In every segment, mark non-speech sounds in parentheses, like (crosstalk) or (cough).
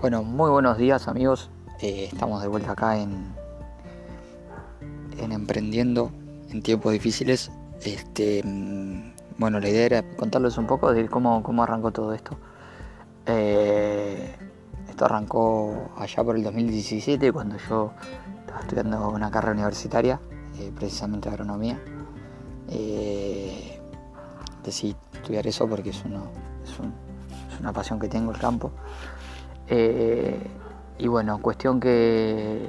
Bueno, muy buenos días amigos. Eh, estamos de vuelta acá en, en Emprendiendo en tiempos difíciles. Este, mm, bueno, la idea era contarles un poco de cómo, cómo arrancó todo esto. Eh, esto arrancó allá por el 2017 cuando yo estaba estudiando una carrera universitaria, eh, precisamente agronomía. decidí estudiar eso porque es, uno, es una pasión que tengo el campo. Eh, y bueno, cuestión que,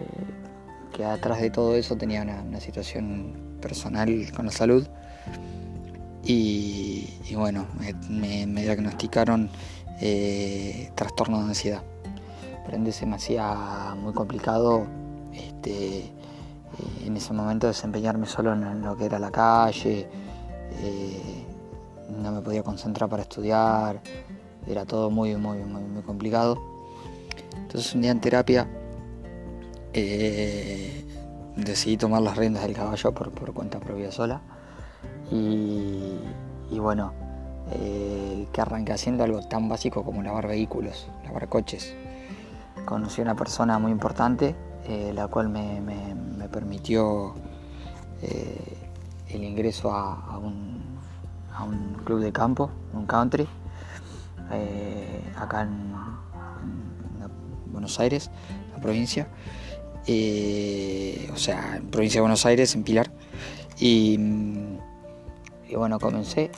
que atrás de todo eso tenía una, situación personal con la salud. Y, bueno, me, diagnosticaron eh, trastorno de ansiedad. Por ende se me hacía muy complicado este, eh, en ese momento desempeñarme solo en lo que era la calle. no me podía concentrar para estudiar. Era todo muy, muy, muy, muy complicado. Entonces un día en terapia eh, decidí tomar las riendas del caballo por, cuenta propia sola. Y, bueno, eh, que arranqué haciendo algo tan básico como lavar vehículos, lavar coches. Conocí a una persona muy importante, eh, la cual me, permitió el ingreso a, un, a, un, club de campo, un country, acá en, Buenos Aires, la provincia. Eh, o sea, provincia de Buenos Aires, en Pilar. Y, bueno, comencé,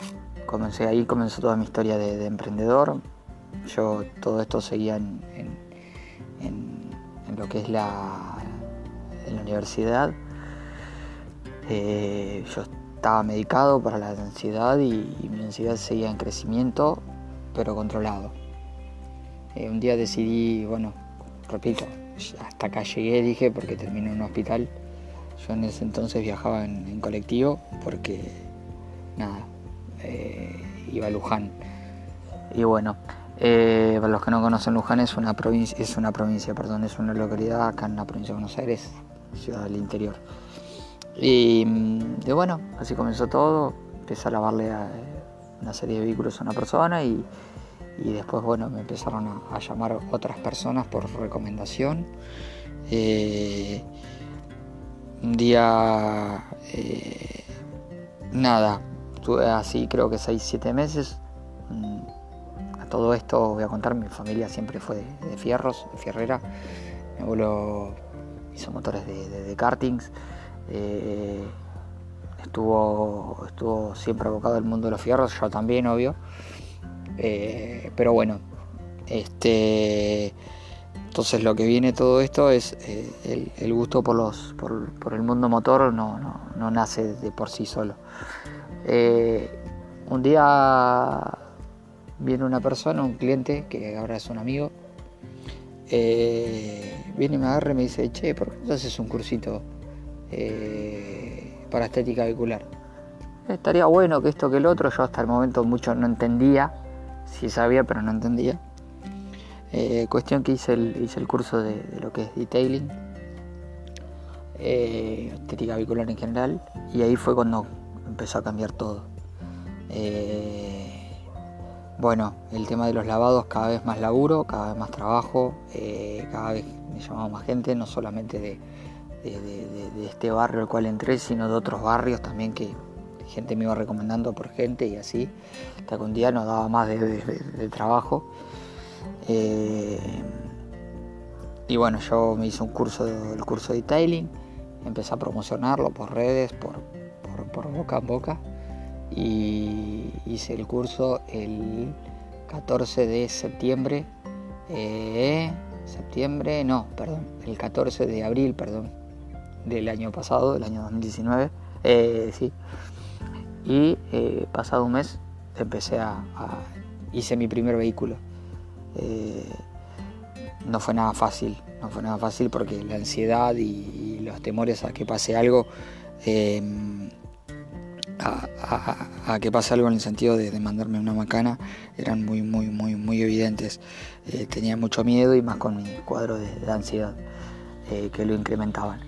comencé ahí, comenzó toda mi historia de, emprendedor. Yo todo esto seguía en, lo que es la universidad. Eh, yo estaba medicado para la ansiedad y mi ansiedad seguía en crecimiento, pero controlado. Eh, un día decidí, bueno, repito, hasta acá llegué, dije, porque terminé en un hospital. Yo en ese entonces viajaba en, colectivo porque, nada, eh, iba a Luján. Y bueno, eh, para los que no conocen Luján es una provincia, es una provincia, perdón, es una localidad acá en la provincia de Buenos Aires, ciudad del interior. Y, mm, bueno, así comenzó todo, empecé a lavarle a, una serie de vehículos a una persona y y después bueno me empezaron a, llamar otras personas por recomendación. Eh, un día eh, nada estuve así creo que 6 7 meses. Mm, a todo esto voy a contar mi familia siempre fue de, fierros de fierrera. Mi abuelo hizo motores de, kartings. Eh, estuvo estuvo siempre abocado al mundo de los fierros yo también obvio eh, pero bueno, este, entonces lo que viene todo esto es eh, el, gusto por, los, por, el mundo motor no, no, nace de por sí solo. Eh, un día viene una persona, un cliente, que ahora es un amigo, viene y me agarra y me dice, che, ¿por qué no haces un cursito para estética vehicular? Estaría bueno que esto que el otro, yo hasta el momento mucho no entendía sí sabía, pero no entendía. Eh, cuestión que hice el, hice el curso de, lo que es detailing, eh, estética vehicular en general, y ahí fue cuando empezó a cambiar todo. Eh, bueno, el tema de los lavados, cada vez más laburo, cada vez más trabajo, cada vez me llamaba más gente, no solamente de, de, este barrio al cual entré, sino de otros barrios también que, gente me iba recomendando por gente y así, hasta que un día nos daba más de, trabajo. Eh, y bueno, yo me hice un curso, el curso de detailing, empecé a promocionarlo por redes, por, boca a boca, y hice el curso el 14 de septiembre, eh, septiembre, no, perdón, el 14 de abril, perdón, del año pasado, del año 2019, eh, sí, y eh, pasado un mes empecé a, hice mi primer vehículo. Eh, no fue nada fácil, no fue nada fácil porque la ansiedad y, los temores a que pase algo, em, a, que pase algo en el sentido de, mandarme una macana, eran muy, muy, muy, muy evidentes. Eh, tenía mucho miedo y más con mi cuadro de ansiedad que lo incrementaban.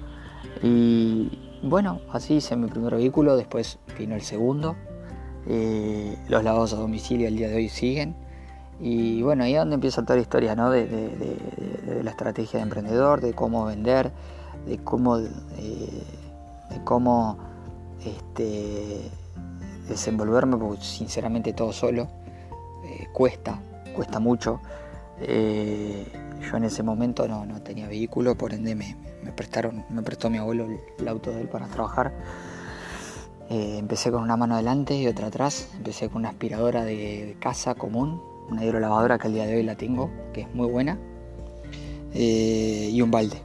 Y, bueno, así hice mi primer vehículo, después vino el segundo. Los lavados a domicilio al día de hoy siguen Y bueno, ahí es donde empieza toda la historia, ¿no? De, la estrategia de emprendedor, de cómo vender, de cómo, eh, de cómo este, desenvolverme, porque sinceramente todo solo eh, cuesta, cuesta mucho. Eh, yo en ese momento no, tenía vehículo, por ende me, prestaron, me prestó mi abuelo el, auto de él para trabajar. Eh, empecé con una mano adelante y otra atrás. Empecé con una aspiradora de, casa común, una hidrolavadora que al día de hoy la tengo, que es muy buena, y un balde.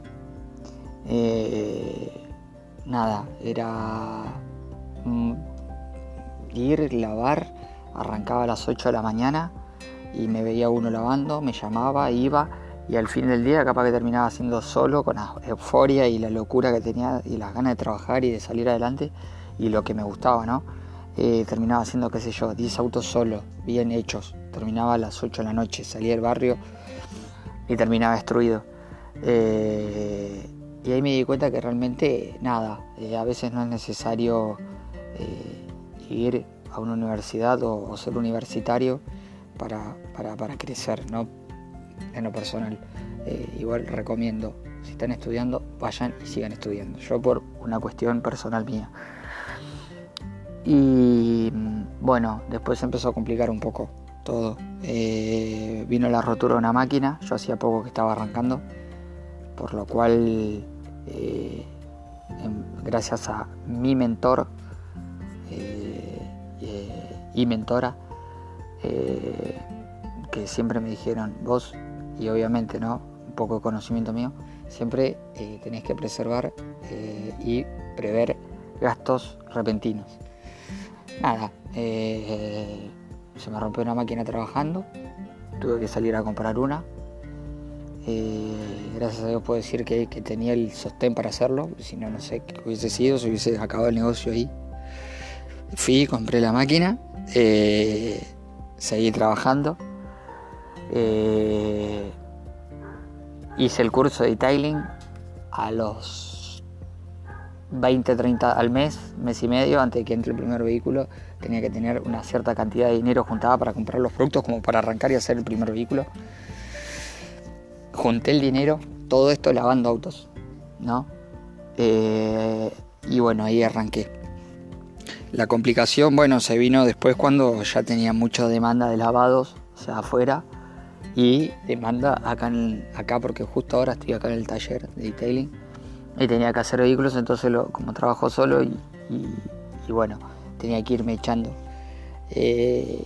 nada, era mm, ir, lavar, arrancaba a las 8 de la mañana y me veía uno lavando, me llamaba, iba y al fin del día capaz que terminaba siendo solo con la euforia y la locura que tenía y las ganas de trabajar y de salir adelante y lo que me gustaba, ¿no? Eh, terminaba haciendo, qué sé yo, 10 autos solo, bien hechos. Terminaba a las 8 de la noche, salía del barrio y terminaba destruido. Eh, y ahí me di cuenta que realmente nada, eh, a veces no es necesario ir a una universidad o, ser universitario para, para, crecer, ¿no? En lo personal. Eh, igual recomiendo, si están estudiando, vayan y sigan estudiando. Yo por una cuestión personal mía. Y bueno, después empezó a complicar un poco todo. Eh, vino la rotura de una máquina, yo hacía poco que estaba arrancando, por lo cual, eh, gracias a mi mentor, y mentora que siempre me dijeron, vos, y obviamente no, un poco de conocimiento mío, siempre eh, tenés que preservar eh, y prever gastos repentinos. Nada, se me rompió una máquina trabajando, tuve que salir a comprar una. gracias a Dios puedo decir que, tenía el sostén para hacerlo, si no, no sé qué hubiese sido, si hubiese acabado el negocio ahí. Fui, compré la máquina eh, seguí trabajando. Eh, hice el curso de detailing a los 20, 30 al mes, mes y medio, antes de que entre el primer vehículo. Tenía que tener una cierta cantidad de dinero juntada para comprar los productos, como para arrancar y hacer el primer vehículo. Junté el dinero, todo esto lavando autos, ¿no? Eh, y bueno, ahí arranqué. La complicación, bueno, se vino después cuando ya tenía mucha demanda de lavados, o sea, afuera, y demanda acá, acá porque justo ahora estoy acá en el taller de detailing y tenía que hacer vehículos, entonces como trabajo solo y, bueno, tenía que irme echando. Eh,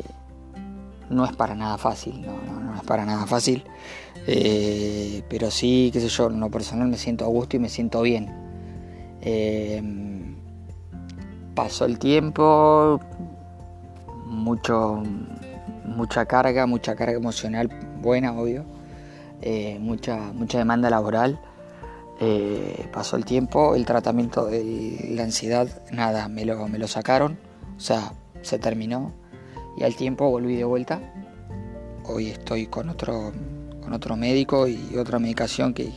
no es para nada fácil, no, no, es para nada fácil, eh, pero sí, qué sé yo, en lo personal me siento a gusto y me siento bien. Eh, pasó el tiempo, mucho, mucha carga, mucha carga emocional buena, obvio, eh, mucha, mucha demanda laboral. Eh, pasó el tiempo, el tratamiento de la ansiedad, nada, me lo, me lo sacaron, o sea, se terminó y al tiempo volví de vuelta. Hoy estoy con otro, con otro médico y otra medicación que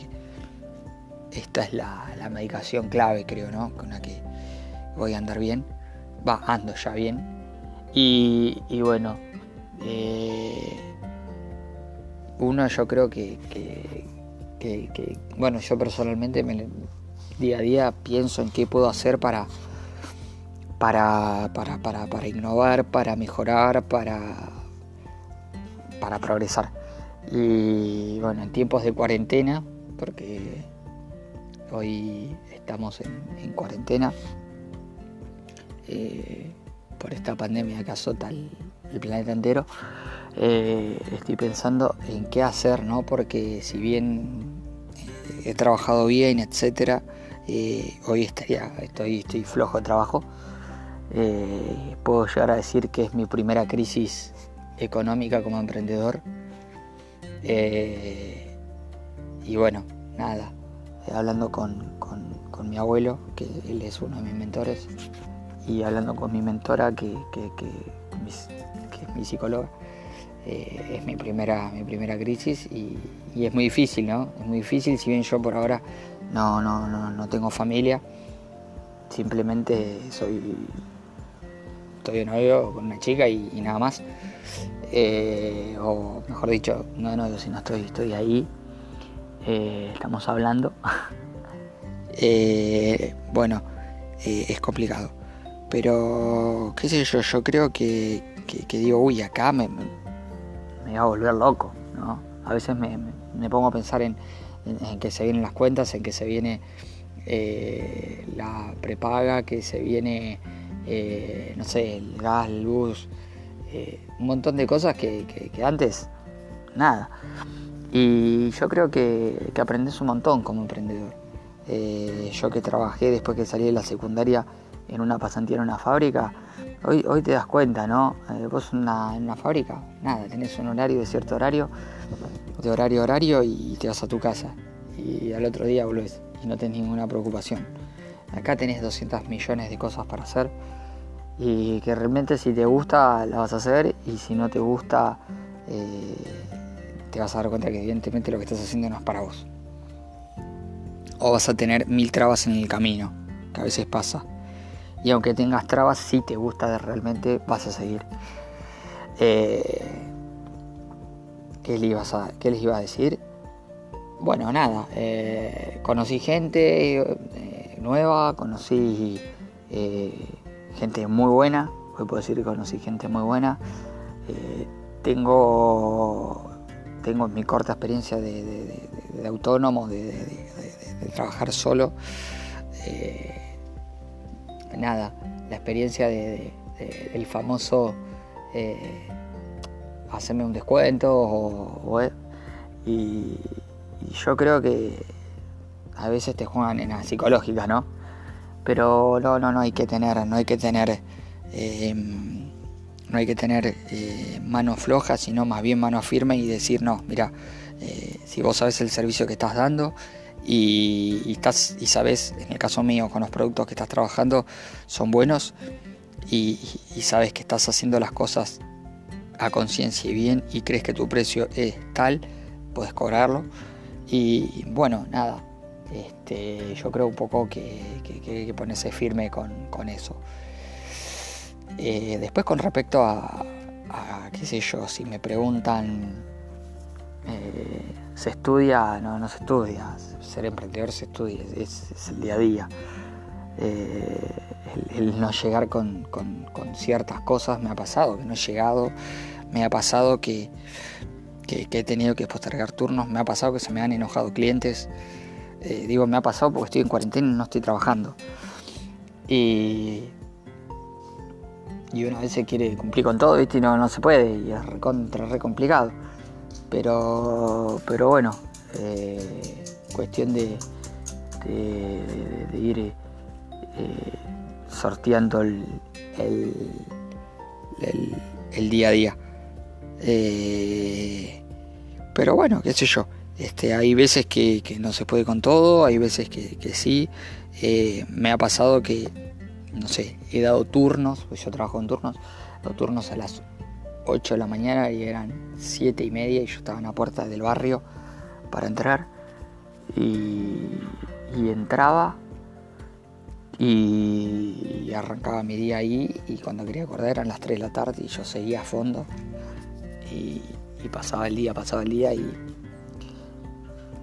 esta es la, la medicación clave, creo, ¿no? Con la que voy a andar bien. Va, ando ya bien. Y, bueno, eh, uno yo creo que, bueno, yo personalmente me, día a día pienso en qué puedo hacer para, para, para, para, innovar, para mejorar, para, para progresar. Y bueno, en tiempos de cuarentena, porque hoy estamos en cuarentena, eh, por esta pandemia que azota planeta entero, eh, estoy pensando en qué hacer, ¿no? Porque si bien eh, he trabajado bien, etcétera, hoy estaría, estoy, estoy flojo de trabajo. puedo llegar a decir que es mi primera crisis económica como emprendedor. y bueno, nada, hablando con, con mi abuelo, que él es uno de mis mentores, y hablando con mi mentora, que, es mi psicóloga, eh, es mi primera, mi primera crisis y, es muy difícil, ¿no? Es muy difícil, si bien yo por ahora no, no, no, tengo familia, simplemente soy estoy de novio con una chica y, nada más. eh, o mejor dicho, no de novio, sino estoy, estoy ahí, eh, estamos hablando. (laughs) Bueno, es complicado. Pero, qué sé yo, yo creo que, digo, uy, acá me, me, va a volver loco, ¿no? A veces me, pongo a pensar en, que se vienen las cuentas, en que se viene la prepaga, que se viene, no sé, el gas, luz, eh, un montón de cosas que, antes nada. Y yo creo que, que aprendes un montón como emprendedor. Eh, yo que trabajé después que salí de la secundaria en una pasantía en una fábrica, hoy, hoy te das cuenta, ¿no? Eh, vos en una, fábrica, nada, tenés un horario de cierto horario, de horario a horario y te vas a tu casa. Y al otro día volvés y no tenés ninguna preocupación. Acá tenés 200 millones de cosas para hacer y que realmente si te gusta la vas a hacer y si no te gusta eh, te vas a dar cuenta que evidentemente lo que estás haciendo no es para vos. O vas a tener mil trabas en el camino, que a veces pasa. Y aunque tengas trabas, si te gusta realmente, vas a seguir. Eh, ¿qué, les a, ¿Qué les iba a decir? Bueno, nada, eh, conocí gente nueva, conocí gente muy buena, puedo decir que conocí gente muy buena. Eh, tengo, tengo mi corta experiencia de, autónomo, de, trabajar solo. Eh, nada, la experiencia del famoso eh, hacerme un descuento y, yo creo que a veces te juegan en la psicológica, ¿no? pero no, no, no hay que tener, no hay que tener, em, no hay que tener eh, mano floja, sino más bien mano firme y decir, no, mira, eh, si vos sabes el servicio que estás dando y, sabes, en el caso mío, con los productos que estás trabajando son buenos y, sabes que estás haciendo las cosas a conciencia y bien y crees que tu precio es tal, puedes cobrarlo. Y bueno, nada, este, yo creo un poco que, hay que ponerse firme con, eso. Eh, después con respecto a, qué sé yo, si me preguntan, eh, ¿se estudia? No, no se estudia. Ser emprendedor se estudia, es, el día a día. Eh, el, no llegar con, con, ciertas cosas me ha pasado, que no he llegado, me ha pasado que, que he tenido que postergar turnos, me ha pasado que se me han enojado clientes. Eh, digo, me ha pasado porque estoy en cuarentena y no estoy trabajando. Y, y una vez se quiere cumplir con todo, ¿viste? Y no, no se puede, y es recontra, re complicado. Pero, pero bueno, eh, cuestión de, de, ir eh, sorteando el, el, día a día. pero bueno, qué sé yo. Este, hay veces que, no se puede con todo, hay veces que, sí. Eh, me ha pasado que, no sé, he dado turnos, pues yo trabajo en turnos, he dado turnos a las 8 de la mañana y eran 7 y media y yo estaba en la puerta del barrio para entrar. Y, entraba y, arrancaba mi día ahí y cuando quería acordar eran las 3 de la tarde y yo seguía a fondo y pasaba el día, pasaba el día y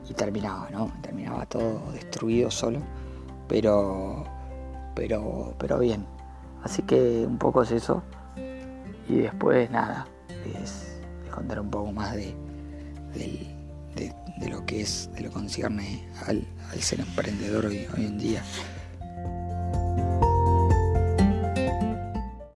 y terminaba, ¿no? Terminaba todo destruido solo, pero, pero, pero bien. Así que un poco es eso. Y después nada, es, contar un poco más de, de, lo que es, de lo que concierne al, ser emprendedor hoy, hoy en día.